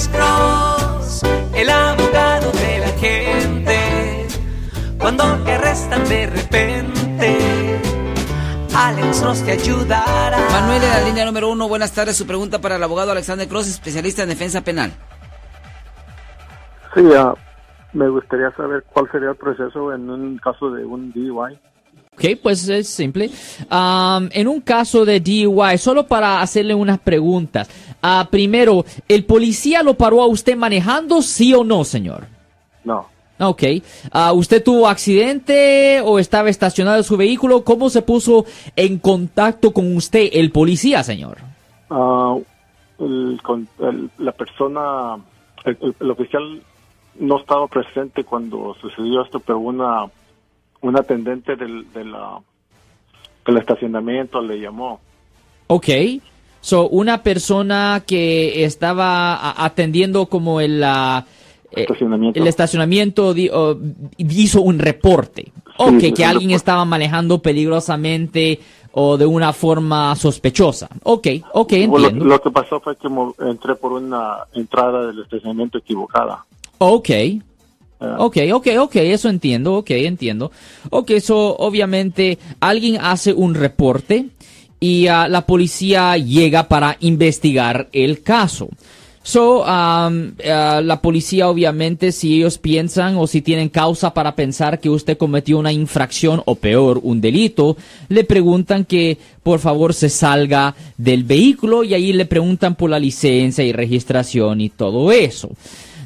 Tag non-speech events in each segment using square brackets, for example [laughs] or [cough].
Alex Cross, el abogado de la gente. Cuando te arrestan de repente, Alex Cross te ayudará. Manuel de la línea número uno, buenas tardes. Su pregunta para el abogado Alexander Cross, especialista en defensa penal. Sí, ah, me gustaría saber cuál sería el proceso en un caso de un DUI. Ok, pues es simple. Am, en un caso de DUI, solo para hacerle unas preguntas. Ah, primero, ¿el policía lo paró a usted manejando, sí o no, señor? No, Ok. Ah, ¿Usted tuvo accidente o estaba estacionado su vehículo? ¿Cómo se puso en contacto con usted el policía, señor? Ah, el, el- la persona, el, el- el oficial no estaba presente cuando sucedió esto, pero una, una atendente del, de la, del estacionamiento le llamó. Ok. So, una persona que estaba atendiendo como el, eh, Estacionamiento. el estacionamiento o, hizo un reporte. Ok, sí, que alguien estaba manejando peligrosamente o de una forma sospechosa. Ok, ok, Bueno, lo, entiendo. lo que pasó fue que entré por una entrada del estacionamiento equivocada. Ok. Ah, Ok, ok, ok, eso entiendo, ok, entiendo. Ok, eso obviamente alguien hace un reporte y ah, la policía llega para investigar el caso. So, ah, la policía obviamente si ellos piensan o si tienen causa para pensar que usted cometió una infracción o peor, un delito, le preguntan que por favor se salga del vehículo y ahí le preguntan por la licencia y registración y todo eso.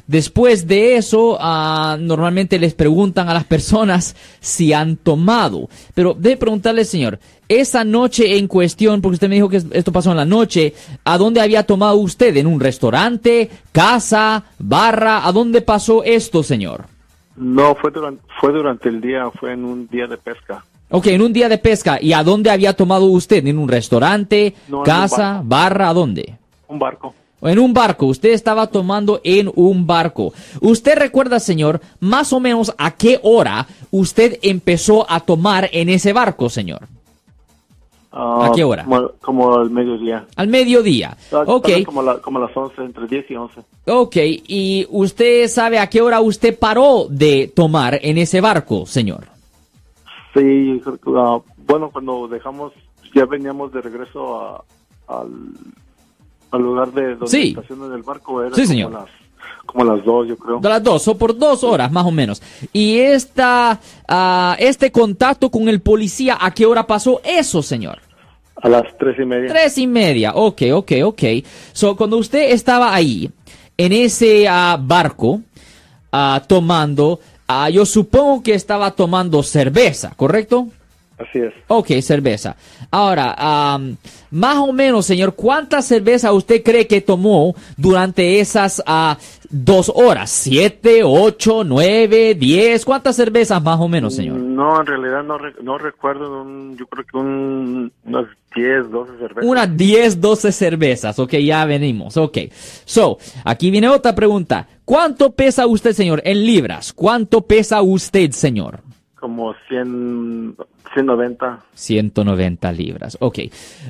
Después de eso, ah, normalmente les preguntan a las [laughs] personas si han tomado. Pero debe preguntarle, señor, esa noche en cuestión, porque usted me dijo que esto pasó en la noche, ¿a dónde había tomado usted? ¿En un restaurante, casa, barra? ¿A dónde pasó esto, señor? No, fue durante, fue durante el día, fue en un día de pesca. Ok, en un día de pesca. ¿Y a dónde había tomado usted? ¿En un restaurante, No, casa, barra? ¿A dónde? Un barco. En un barco, usted estaba tomando en un barco. ¿Usted recuerda, señor, más o menos a qué hora usted empezó a tomar en ese barco, señor? Ah, ¿A qué hora? Como, como al mediodía. Al mediodía. Tal Ok, Como, la- como las 11, entre 10 y 11. ok. ¿Y usted sabe a qué hora usted paró de tomar en ese barco, señor? Sí, ah, bueno, cuando dejamos, ya veníamos de regreso a- al, al lugar de donde Sí. estacionan el barco. Era Sí, como señor. Las, como las 2, yo creo. De las dos, o por dos horas más o menos. ¿Y esta, ah, este contacto con el policía, a qué hora pasó eso, señor? A las 3 y media. Tres y media, ok, ok, ok. So, cuando usted estaba ahí, en ese ah, barco, ah, tomando, ah, yo supongo que estaba tomando cerveza, ¿correcto? Así es. Ok, cerveza. Ahora, am, más o menos, señor, ¿cuánta cerveza usted cree que tomó durante esas ah, dos horas? ¿Siete, ocho, nueve, diez? ¿Cuántas cervezas más o menos, señor? No, en realidad no, re- no recuerdo. un- yo creo que un, unas 10, 12 cervezas. Unas 10, 12 cervezas. Ok, ya venimos. Ok. So, aquí viene otra pregunta. ¿Cuánto pesa usted, señor, en libras? ¿Cuánto pesa usted, señor? Como 100, 190. 190 libras. Ok.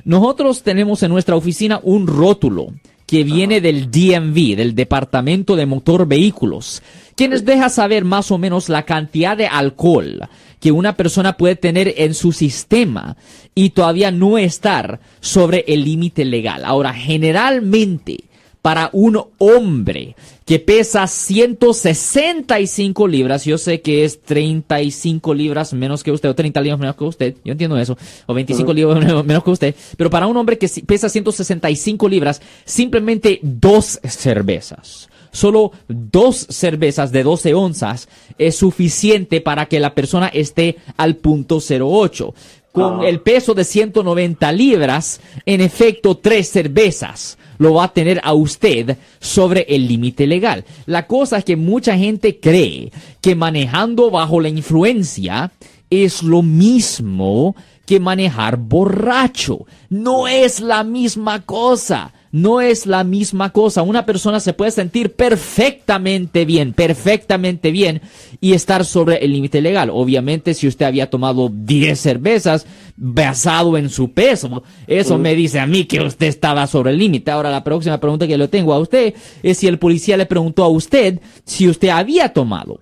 Nosotros tenemos en nuestra oficina un rótulo que viene del DMV, del Departamento de Motor Vehículos, que nos deja saber más o menos la cantidad de alcohol que una persona puede tener en su sistema y todavía no estar sobre el límite legal. Ahora, generalmente, para un hombre que pesa 165 libras, yo sé que es 35 libras menos que usted, o 30 libras menos que usted, yo entiendo eso, o 25 libras menos- que usted, pero para un hombre que pesa 165 libras, simplemente dos cervezas. Solo dos cervezas de 12 onzas es suficiente para que la persona esté al punto 08. Con Ah. el peso de 190 libras, en efecto, tres cervezas lo va a tener a usted sobre el límite legal. La cosa es que mucha gente cree que manejando bajo la influencia es lo mismo que manejar borracho. No es la misma cosa. No es la misma cosa. Una persona se puede sentir perfectamente bien, perfectamente bien y estar sobre el límite legal. Obviamente, si usted había tomado 10 cervezas basado en su peso, eso me dice a mí que usted estaba sobre el límite. Ahora, la próxima pregunta que le tengo a usted es si el policía le preguntó a usted si usted había tomado.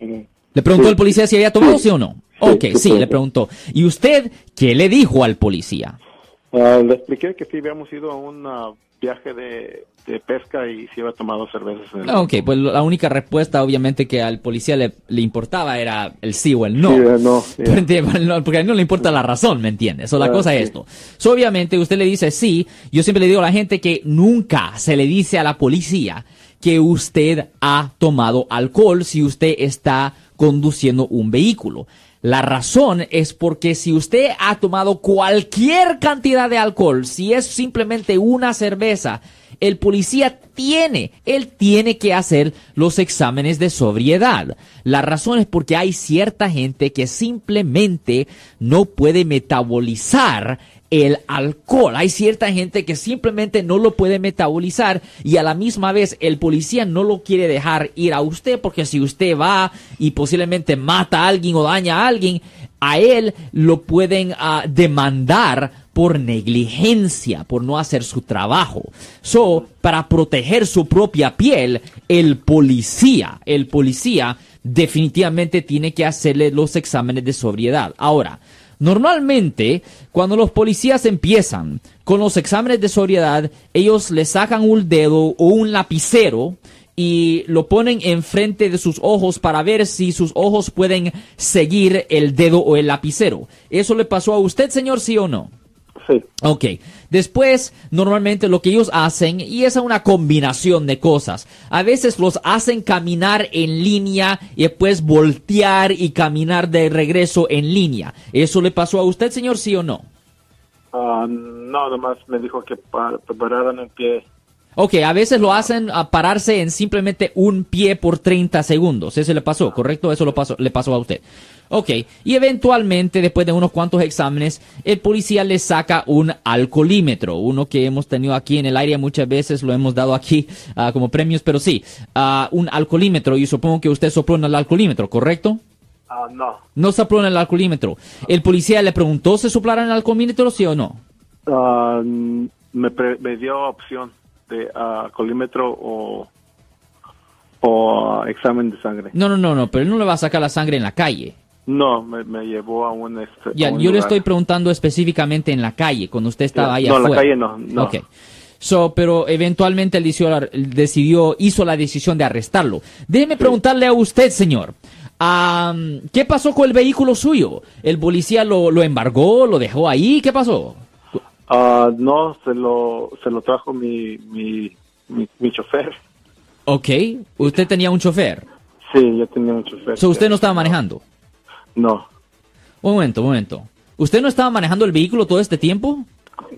¿Le preguntó al policía si había tomado, sí, o no? Ok, sí, le preguntó. ¿Y usted qué le dijo al policía? Ah, le expliqué que sí habíamos ido a un ah, viaje de, de pesca y sí había tomado cervezas. en el- Ok, pues la única respuesta obviamente que al policía le, le importaba era el sí o el no. Sí, eh, [laughs] no, Porque a él no le importa la razón, ¿me entiendes? So, la Ah, cosa es esto. So, obviamente usted le dice sí. Yo siempre le digo a la gente que nunca se le dice a la policía que usted ha tomado alcohol si usted está conduciendo un vehículo. La razón es porque si usted ha tomado cualquier cantidad de alcohol, si es simplemente una cerveza, el policía tiene, él tiene que hacer los exámenes de sobriedad. La razón es porque hay cierta gente que simplemente no puede metabolizar el alcohol. Hay cierta gente que simplemente no lo puede metabolizar y a la misma vez el policía no lo quiere dejar ir a usted porque si usted va y posiblemente mata a alguien o daña a alguien, a él lo pueden ah, demandar por negligencia, por no hacer su trabajo. So, para proteger su propia piel, el policía, el policía definitivamente tiene que hacerle los exámenes de sobriedad. Ahora, Normalmente, cuando los policías empiezan con los exámenes de sobriedad, ellos le sacan un dedo o un lapicero y lo ponen enfrente de sus ojos para ver si sus ojos pueden seguir el dedo o el lapicero. ¿Eso le pasó a usted, señor, sí o no? Sí. Ok, después normalmente lo que ellos hacen, y es una combinación de cosas, a veces los hacen caminar en línea y después voltear y caminar de regreso en línea. ¿Eso le pasó a usted, señor, sí o no? Ah, no, nomás me dijo que pa- pararan en pie. Ok, a veces lo hacen a pararse en simplemente un pie por 30 segundos. Eso le pasó, ¿correcto? Eso lo pasó, le pasó a usted. Ok, y eventualmente, después de unos cuantos exámenes, el policía le saca un alcoholímetro, uno que hemos tenido aquí en el área muchas veces, lo hemos dado aquí ah, como premios, pero sí, ah, un alcoholímetro, y supongo que usted sopló en el alcoholímetro, ¿correcto? Ah, no. No sopló en el alcoholímetro. ¿El policía le preguntó si soplara en el alcoholímetro, sí o no? Ah, me, pre- me dio opción de ah, colímetro o, o examen de sangre. No, no, no, no, pero él no le va a sacar la sangre en la calle. No, me, me llevó a un... este, Ya, a un yo le estoy preguntando específicamente en la calle, cuando usted estaba ahí no, en la calle no, no. Ok. So, pero eventualmente él decidió, decidió, hizo la decisión de arrestarlo. Déjeme preguntarle a usted, señor. am, ¿Qué pasó con el vehículo suyo? ¿El policía lo, lo embargó, lo dejó ahí? ¿Qué pasó? Ah, no, se lo, se lo trajo mi, mi, mi, mi chofer. Ok. Usted tenía un chofer. Sí, yo tenía un chofer. So, usted no estaba manejando. No. Un momento, un momento. ¿Usted no estaba manejando el vehículo todo este tiempo?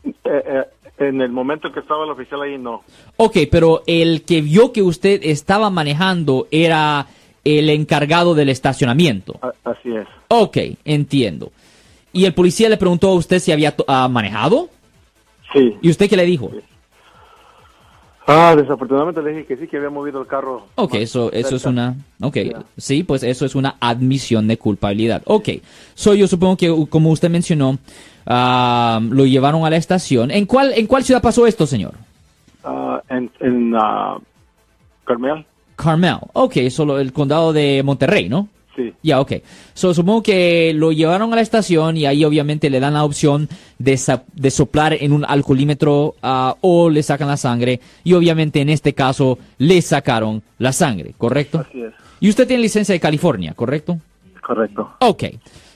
Eh, eh, en el momento que estaba el oficial ahí, no. Ok, pero el que vio que usted estaba manejando era el encargado del estacionamiento. A- así es. Ok, entiendo. ¿Y el policía le preguntó a usted si había ah, manejado? Sí. ¿Y usted qué le dijo? Ah, desafortunadamente le dije que sí, que había movido el carro. Ok, eso, eso es una... Ok, sí, pues eso es una admisión de culpabilidad. Ok, so yo supongo que uh, como usted mencionó, ah, lo llevaron a la estación. ¿En cuál, ¿En cuál ciudad pasó esto, señor? Ah, en en ah, Carmel. Carmel. Ok, solo el condado de Monterrey, ¿no? Sí. Ya, ok. So, supongo que lo llevaron a la estación y ahí obviamente le dan la opción de, soplar en un alcoholímetro ah, o le sacan la sangre. Y obviamente en este caso le sacaron la sangre, ¿correcto? Así es. Y usted tiene licencia de California, ¿correcto? Correcto. Ok.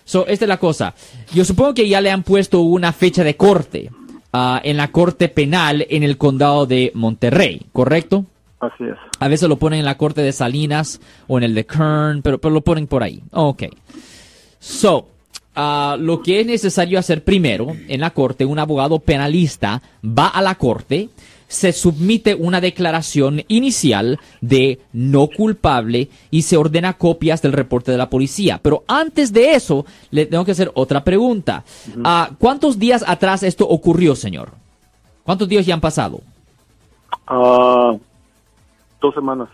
So, esta es la cosa. Yo supongo que ya le han puesto una fecha de corte ah, en la corte penal en el condado de Monterrey, ¿correcto? Así es. A veces lo ponen en la corte de Salinas o en el de Kern, pero, pero lo ponen por ahí. Ok. So, ah, lo que es necesario hacer primero en la corte, un abogado penalista va a la corte, se submite una declaración inicial de no culpable y se ordena copias del reporte de la policía. Pero antes de eso, le tengo que hacer otra pregunta. Ah, ¿Cuántos días atrás esto ocurrió, señor? ¿Cuántos días ya han pasado? Ah, dos semanas.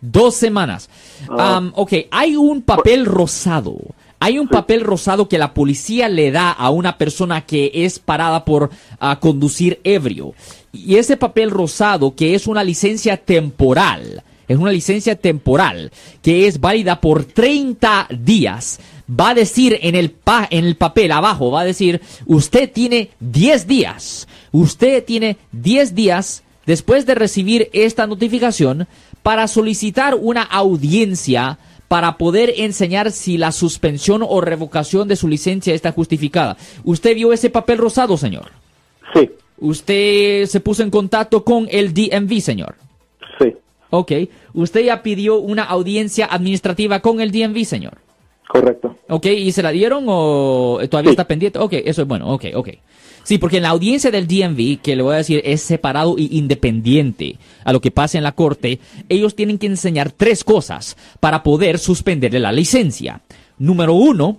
Dos semanas. Ah. Ok, hay un papel rosado. Hay un papel rosado que la policía le da a una persona que es parada por ah, conducir ebrio. Y ese papel rosado, que es una licencia temporal, es una licencia temporal que es válida por 30 días. Va a decir en el, pa- en el papel abajo, va a decir, usted tiene 10 días. Usted tiene 10 días después de recibir esta notificación para solicitar una audiencia para poder enseñar si la suspensión o revocación de su licencia está justificada. ¿Usted vio ese papel rosado, señor? Sí, ¿Usted se puso en contacto con el DMV, señor? sí, Ok. ¿Usted ya pidió una audiencia administrativa con el DMV, señor? Correcto. Ok, ¿y se la dieron o todavía Sí. está pendiente? Ok, eso es bueno, ok, ok. Sí, porque en la audiencia del DMV, que le voy a decir es separado y independiente a lo que pasa en la corte, ellos tienen que enseñar tres cosas para poder suspenderle la licencia. Número uno,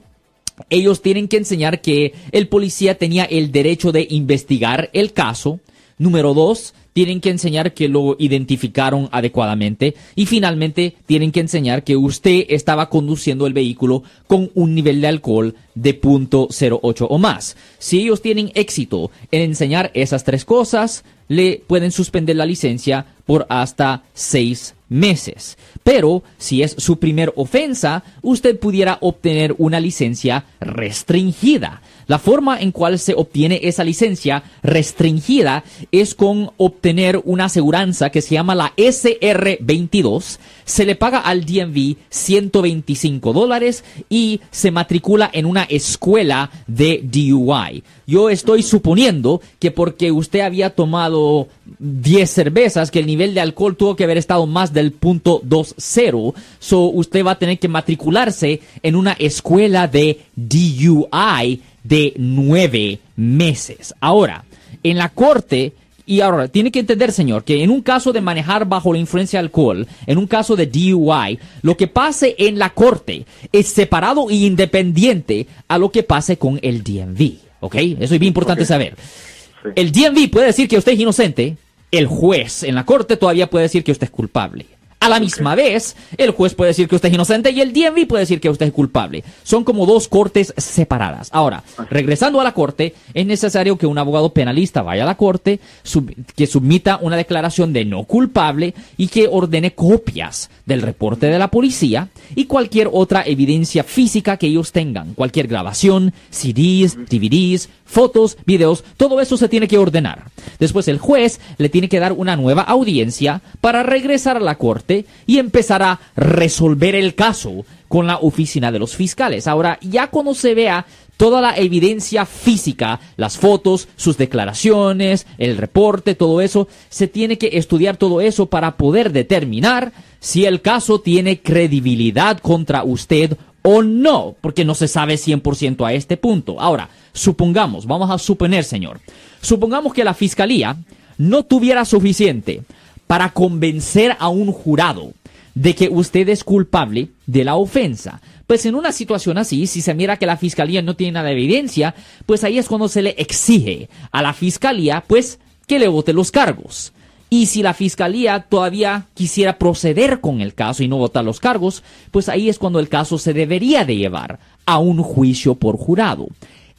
ellos tienen que enseñar que el policía tenía el derecho de investigar el caso. Número dos, tienen que enseñar que lo identificaron adecuadamente. Y finalmente, tienen que enseñar que usted estaba conduciendo el vehículo con un nivel de alcohol de .08 o más. Si ellos tienen éxito en enseñar esas tres cosas, le pueden suspender la licencia por hasta seis meses. Pero si es su primer ofensa, usted pudiera obtener una licencia restringida. La forma en cual se obtiene esa licencia restringida es con obtener una aseguranza que se llama la SR22. Se le paga al DMV 125 dólares y se matricula en una escuela de DUI. Yo estoy suponiendo que porque usted había tomado 10 cervezas, que el nivel de alcohol tuvo que haber estado más del punto 20, so usted va a tener que matricularse en una escuela de DUI de nueve meses. Ahora, en la corte, y ahora, tiene que entender, señor, que en un caso de manejar bajo la influencia de alcohol, en un caso de DUI, lo que pase en la corte es separado e independiente a lo que pase con el DMV. ¿Ok? Eso es bien importante saber. Sí. El DMV puede decir que usted es inocente, el juez en la corte todavía puede decir que usted es culpable. A la misma vez, el juez puede decir que usted es inocente y el DMV puede decir que usted es culpable. Son como dos cortes separadas. Ahora, regresando a la corte, es necesario que un abogado penalista vaya a la corte, sub- que submita una declaración de no culpable y que ordene copias del reporte de la policía y cualquier otra evidencia física que ellos tengan, cualquier grabación, CDs, DVDs, fotos, videos, todo eso se tiene que ordenar. Después el juez le tiene que dar una nueva audiencia para regresar a la corte y empezar a resolver el caso con la oficina de los fiscales. Ahora, ya cuando se vea toda la evidencia física, las fotos, sus declaraciones, el reporte, todo eso, se tiene que estudiar todo eso para poder determinar si el caso tiene credibilidad contra usted o no, porque no se sabe 100% a este punto. Ahora, supongamos, vamos a suponer, señor, supongamos que la fiscalía no tuviera suficiente para convencer a un jurado de que usted es culpable de la ofensa. Pues en una situación así, si se mira que la fiscalía no tiene nada de evidencia, pues ahí es cuando se le exige a la fiscalía, pues, que le vote los cargos. Y si la fiscalía todavía quisiera proceder con el caso y no votar los cargos, pues ahí es cuando el caso se debería de llevar a un juicio por jurado.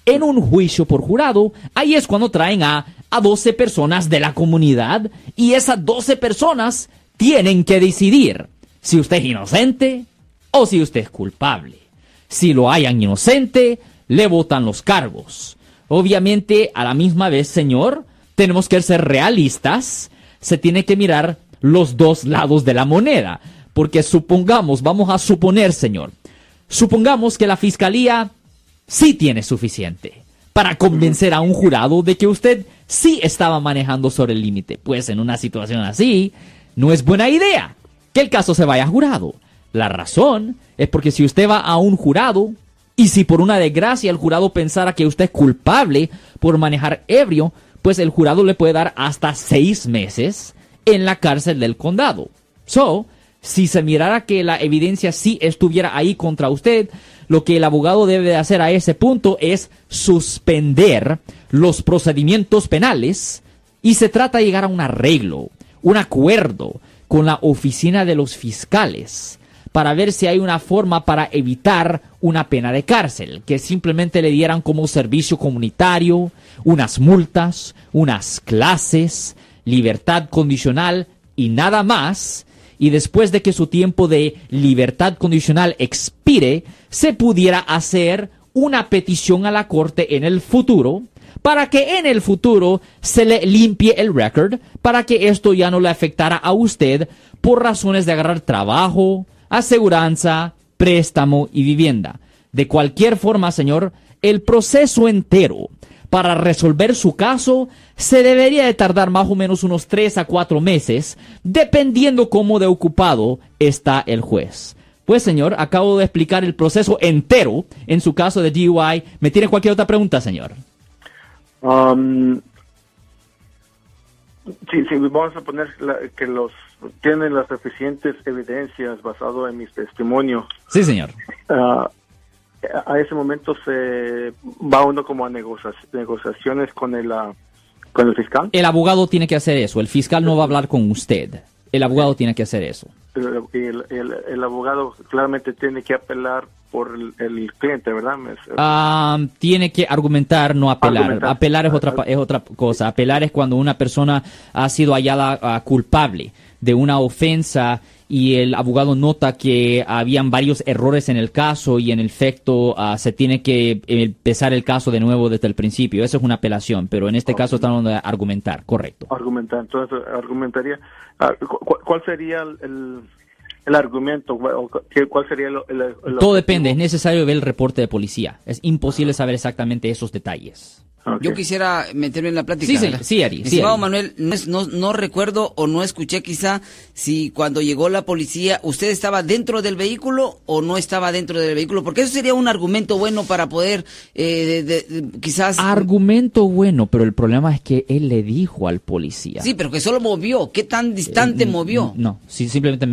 En un juicio por jurado, ahí es cuando traen a, a 12 personas de la comunidad y esas 12 personas tienen que decidir si usted es inocente o si usted es culpable. Si lo hayan inocente, le votan los cargos. Obviamente, a la misma vez, señor, tenemos que ser realistas. Se tiene que mirar los dos lados de la moneda. Porque supongamos, vamos a suponer, señor, supongamos que la fiscalía sí tiene suficiente para convencer a un jurado de que usted sí estaba manejando sobre el límite. Pues en una situación así, no es buena idea que el caso se vaya a jurado. La razón es porque si usted va a un jurado y si por una desgracia el jurado pensara que usted es culpable por manejar ebrio, pues el jurado le puede dar hasta seis meses en la cárcel del condado. So, si se mirara que la evidencia sí estuviera ahí contra usted, lo que el abogado debe de hacer a ese punto es suspender los procedimientos penales y se trata de llegar a un arreglo, un acuerdo con la oficina de los fiscales para ver si hay una forma para evitar una pena de cárcel, que simplemente le dieran como servicio comunitario, unas multas, unas clases, libertad condicional y nada más, y después de que su tiempo de libertad condicional expire, se pudiera hacer una petición a la corte en el futuro para que en el futuro se le limpie el record, para que esto ya no le afectara a usted por razones de agarrar trabajo, aseguranza, préstamo y vivienda. De cualquier forma, señor, el proceso entero para resolver su caso se debería de tardar más o menos unos 3 a 4 meses, dependiendo cómo de ocupado está el juez. Pues señor, acabo de explicar el proceso entero en su caso de DUI. ¿Me tiene cualquier otra pregunta, señor? Um, sí, sí, vamos a poner que los tienen las suficientes evidencias basado en mi testimonio. Sí, señor. Uh, a ese momento se va uno como a negociaciones con el, uh, con el fiscal. El abogado tiene que hacer eso. El fiscal no va a hablar con usted. El abogado tiene que hacer eso. El, el, el, abogado claramente tiene que apelar por el, cliente, ¿verdad? Ah, tiene que argumentar, no apelar. Apelar es otra, es otra cosa. Apelar es cuando una persona ha sido hallada ah, culpable de una ofensa y el abogado nota que habían varios errores en el caso y en efecto uh, se tiene que empezar el caso de nuevo desde el principio. Eso es una apelación, pero en este caso estamos hablando de argumentar, correcto. Argumentar, entonces argumentaría. ¿Cuál sería el, el argumento? ¿Cuál sería el, Todo depende, es necesario ver el reporte de policía. Es imposible saber exactamente esos detalles. Yo quisiera meterme en la plática. Sí, sí, sí, Ari. Estimado Manuel, no, no, recuerdo o no escuché quizá si cuando llegó la policía usted estaba dentro del vehículo o no estaba dentro del vehículo, porque eso sería un argumento bueno para poder eh, quizás... Argumento bueno, pero el problema es que él le dijo al policía. Sí, pero que solo movió. ¿Qué tan distante Eh, movió? No, sí, simplemente,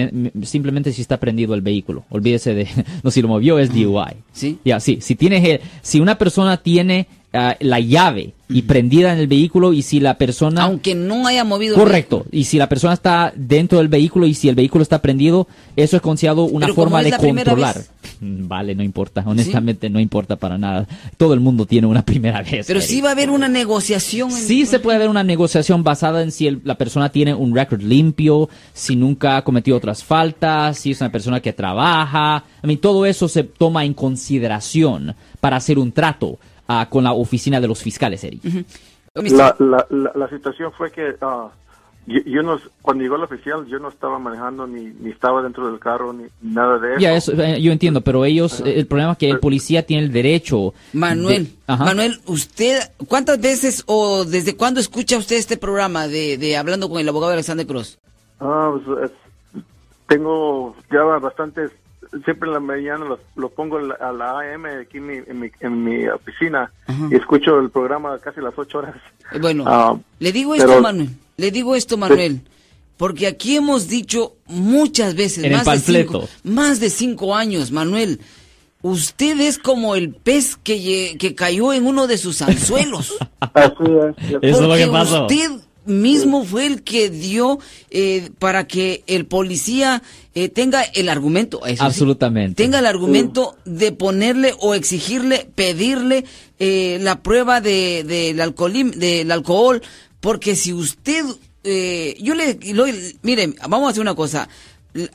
simplemente si está prendido el vehículo. Olvídese de... [laughs] No, si lo movió es DUI. Sí. Ya, sí. Si, tienes si una persona tiene ah, la llave y prendida en el vehículo y si la persona... Aunque no haya movido... el Correcto. Y si la persona está dentro del vehículo y si el vehículo está prendido, eso es considerado una Pero forma de controlar. Mm, Vale, no importa. Honestamente, no importa para nada. Todo el mundo tiene una [laughs] primera vez. Pero Eric. sí va a haber una negociación. en- Sí se puede haber una negociación basada en si el- la persona tiene un récord limpio, si nunca ha cometido otras faltas, si es una persona que trabaja. I mean, todo eso se toma en consideración para hacer un trato ah, con la oficina de los fiscales, Eric. La, la, la, la situación fue que ah, yo, yo no, cuando llegó el oficial yo no estaba manejando ni, ni estaba dentro del carro ni nada de eso. Ya, eso, eh, yo entiendo, pero ellos, eh, el problema es que el policía tiene el derecho. Manuel, de- Ajá. Manuel, usted, ¿cuántas veces o desde cuándo escucha usted este programa de, de Hablando con el abogado Alexander Cross? Ah, pues, es- tengo ya bastantes, siempre en la mañana los, lo pongo a la AM aquí en mi, en mi, en mi oficina y escucho el programa casi las ocho horas. Eh, Bueno, Ah, le digo esto, Manuel, le digo esto, Manuel, porque aquí hemos dicho muchas veces, En el más, de cinco, más de cinco años, Manuel, usted es como el pez que, que cayó en uno de sus anzuelos. [laughs] Así es. Eso es lo que pasó. Usted mismo fue el que dio eh, para que el policía eh, tenga el argumento. eso sí, Absolutamente. tenga el argumento de ponerle o exigirle, pedirle eh, la prueba de, del alcoholim- del alcohol. Porque si usted. eh, yo le. lo- mire, vamos a hacer una cosa.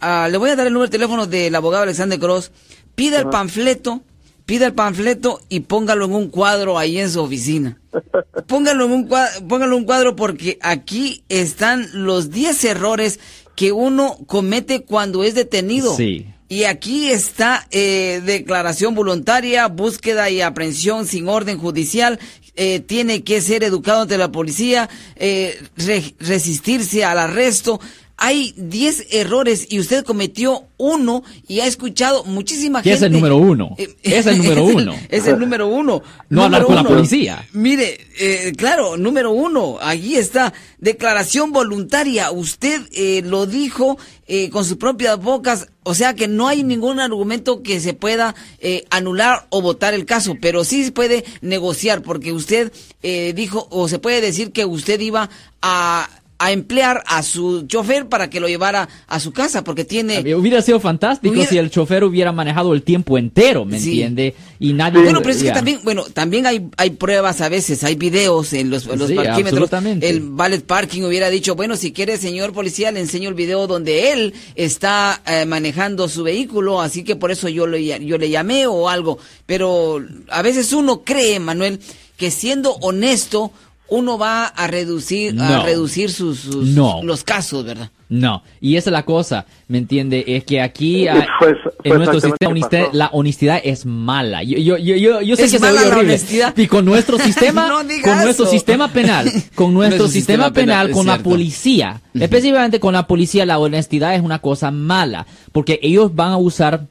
Ah, le voy a dar el número de teléfono del abogado Alexander Cross. Pida el panfleto. Pida el panfleto y póngalo en un cuadro ahí en su oficina. Póngalo en un cuadro, póngalo en un cuadro porque aquí están los 10 errores que uno comete cuando es detenido. Sí. Y aquí está eh, declaración voluntaria, búsqueda y aprehensión sin orden judicial. eh, tiene que ser educado ante la policía, eh, re- resistirse al arresto. Hay 10 errores y usted cometió uno y ha escuchado muchísima gente. es el número uno. Eh, Es el número [laughs] uno. Es el número uno. No hablar Número con la uno. policía. Mire, eh, claro, número uno, allí está, declaración voluntaria. Usted eh, lo dijo eh, con sus propias bocas, o sea que no hay ningún argumento que se pueda eh, anular o votar el caso, pero sí se puede negociar, porque usted eh, dijo, o se puede decir que usted iba a a emplear a su chofer para que lo llevara a su casa, porque tiene... Hubiera sido fantástico Hubiera- si el chofer hubiera manejado el tiempo entero, ¿me Sí. entiende? Y nadie... Bueno, pero es que también, bueno, también hay, hay pruebas a veces, hay videos en los, en los Sí, parquímetros. absolutamente. El valet parking hubiera dicho, bueno, si quiere, señor policía, le enseño el video donde él está eh, manejando su vehículo, así que por eso yo le, yo le llamé o algo. Pero a veces uno cree, Manuel, que siendo honesto, uno va a reducir, a reducir sus, sus- No. los casos, ¿verdad? No, y esa es la cosa, ¿me entiende? Es que aquí en nuestro sistema honestidad, la honestidad es mala. Yo, yo, yo, yo, yo sé ¿Es que se mala horrible. honestidad? Y con nuestro [laughs] sistema, No digas con nuestro eso. sistema penal, con [laughs] nuestro Nuestro sistema, sistema penal, con la policía, específicamente con la policía, la honestidad es una cosa mala, porque ellos van a usar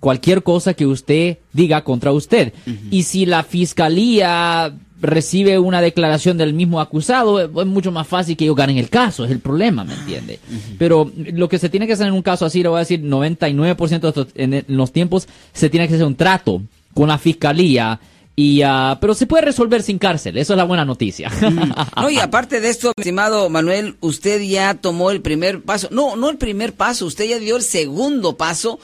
cualquier cosa que usted diga contra usted. Y si la fiscalía recibe una declaración del mismo acusado, es mucho más fácil que ellos ganen el caso, es el problema, ¿me entiende? Pero lo que se tiene que hacer en un caso así, le voy a decir, 99% de estos- en, los tiempos se tiene que hacer un trato con la fiscalía. Y, ah, pero se puede resolver sin cárcel, eso es la buena noticia. No, y aparte de esto, mi estimado Manuel, usted ya tomó el primer paso. No, no el primer paso, usted ya dio el segundo paso.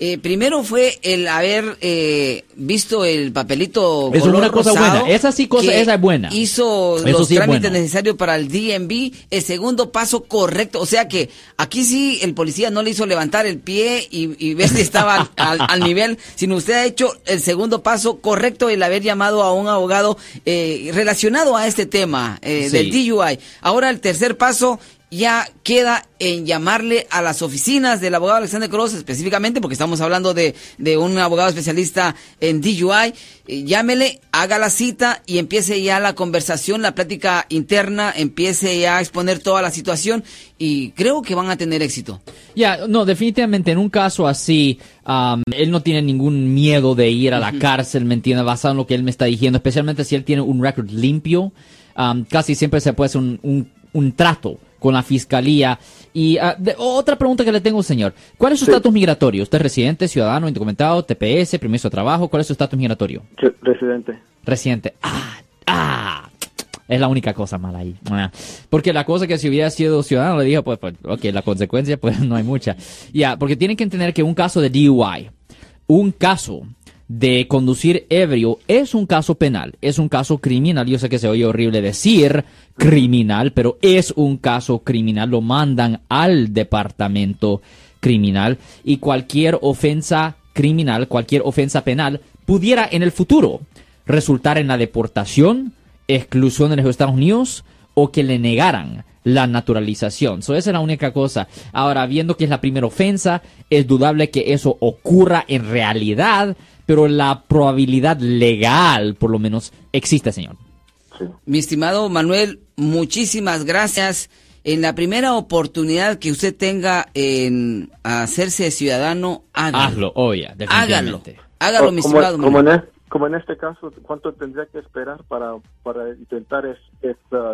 Eh, primero fue el haber eh, visto el papelito Eso es una cosa rosado buena. Esa sí cosa- esa es buena. Hizo Eso los sí trámites necesarios para el DMV. El segundo paso correcto. O sea que aquí sí el policía no le hizo levantar el pie y, y ver si estaba al, [laughs] al- al nivel, sino usted ha hecho el segundo paso correcto, el haber llamado a un abogado eh, relacionado a este tema eh, Sí. del DUI. Ahora el tercer paso ya queda en llamarle a las oficinas del abogado Alexander Cross específicamente, porque estamos hablando de, de un abogado especialista en DUI. Eh, llámele, haga la cita y empiece ya la conversación, la plática interna, empiece ya a exponer toda la situación y creo que van a tener éxito. Ya, no, definitivamente en un caso así, am, él no tiene ningún miedo de ir a la cárcel, ¿me entiende? Basado en lo que él me está diciendo, especialmente si él tiene un récord limpio, am, casi siempre se puede hacer un, un- un trato con la fiscalía. Y de- otra pregunta que le tengo, señor, ¿cuál es su Sí. estatus migratorio? ¿Usted es residente, ciudadano, indocumentado, TPS, permiso de trabajo? ¿Cuál es su estatus migratorio? Residente. Residente. Ah, ah. Es la única cosa mala ahí. Ah. Porque la cosa que si hubiera sido ciudadano, le digo, pues, pues, ok, la consecuencia, pues [laughs] no hay mucha. Ya, porque tienen que entender que un caso de DUI, un caso de conducir ebrio, es un caso penal, es un caso criminal. Yo sé que se oye horrible decir criminal, pero es un caso criminal. Lo mandan al departamento criminal y cualquier ofensa criminal, cualquier ofensa penal, pudiera en el futuro resultar en la deportación, exclusión de los Estados Unidos o que le negaran la naturalización. So, esa es la única cosa. Ahora, viendo que es la primera ofensa, es dudable que eso ocurra en realidad, pero la probabilidad legal, por lo menos, existe, señor. Sí. Mi estimado Manuel, muchísimas gracias. En la primera oportunidad que usted tenga en hacerse ciudadano, hágalo. Hazlo, oye, Hágalo. definitivamente. Hágalo, mi como, estimado como Manuel. en, es- como en este caso, ¿cuánto tendría que esperar para, para intentar es,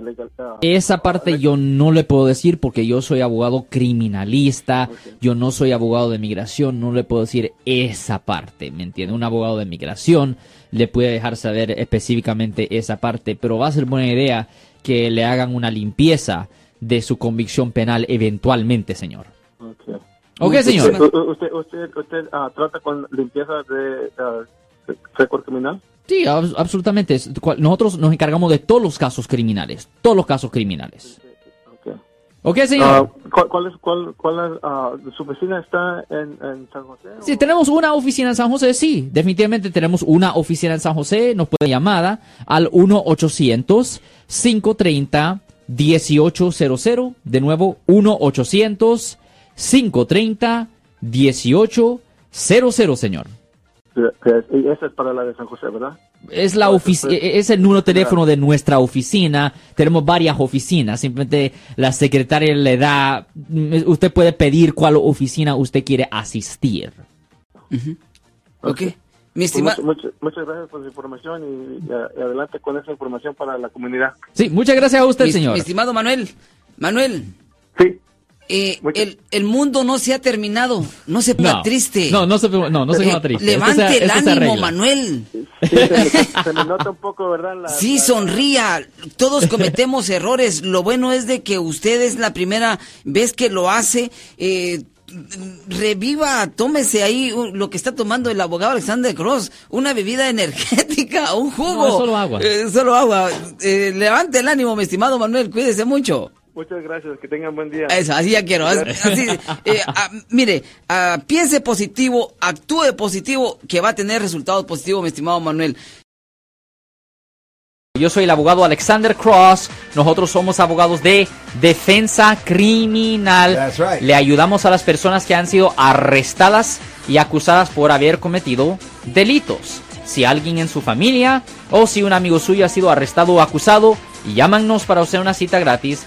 legal? ah, Esa parte yo no le puedo decir porque yo soy abogado criminalista, yo no soy abogado de migración, no le puedo decir esa parte, ¿me entiende? Un abogado de migración le puede dejar saber específicamente esa parte, pero va a ser buena idea que le hagan una limpieza de su convicción penal eventualmente, señor. ok. Ok, señor. ¿Usted, usted, usted, usted, ah, trata con limpieza de ah, récord criminal? Sí, ab- absolutamente. Nosotros nos encargamos de todos los casos criminales, todos los casos criminales. Ok. Ok, Ah, señor. ¿cuál, cuál es, cuál, cuál es, ah, su oficina está en, en San José? Si o- tenemos una oficina en San José, sí, definitivamente tenemos una oficina en San José. Nos puede llamar al 1-800-530-1800. De nuevo, 1-800-530-1800, señor. Esa es para la de San José, ¿verdad? Es, la es el número de teléfono de nuestra oficina. Tenemos varias oficinas. Simplemente la secretaria le da. Usted puede pedir cuál oficina usted quiere asistir. Ok. Mi Pues estimado. much- much- muchas gracias por su información y, y adelante con esa información para la comunidad. Sí, muchas gracias a usted, mi, señor. mi estimado Manuel. Manuel, Sí, eh, el, el, mundo no se ha terminado. No se ponga triste. No, no se, no, no se ponga triste. Levante el ánimo, Manuel. Sí, se, me, nota un poco, ¿verdad? La, sí, sonría. Todos [laughs] cometemos errores. Lo bueno es de que usted es la primera vez que lo hace. Eh, reviva, tómese ahí lo que está tomando el abogado Alexander Cross, una bebida energética, un jugo. No, solo agua. Eh, solo agua. Eh, levante el ánimo, mi estimado Manuel, cuídese mucho. Muchas gracias, que tengan buen día. Eso, así ya quiero. Así, eh, ah, mire, ah, piense positivo, actúe positivo, que va a tener resultados positivos, mi estimado Manuel. Yo soy el abogado Alexander Cross. Nosotros somos abogados de defensa criminal. Le ayudamos a las personas que han sido arrestadas y acusadas por haber cometido delitos. Si alguien en su familia o si un amigo suyo ha sido arrestado o acusado, llámanos para hacer una cita gratis.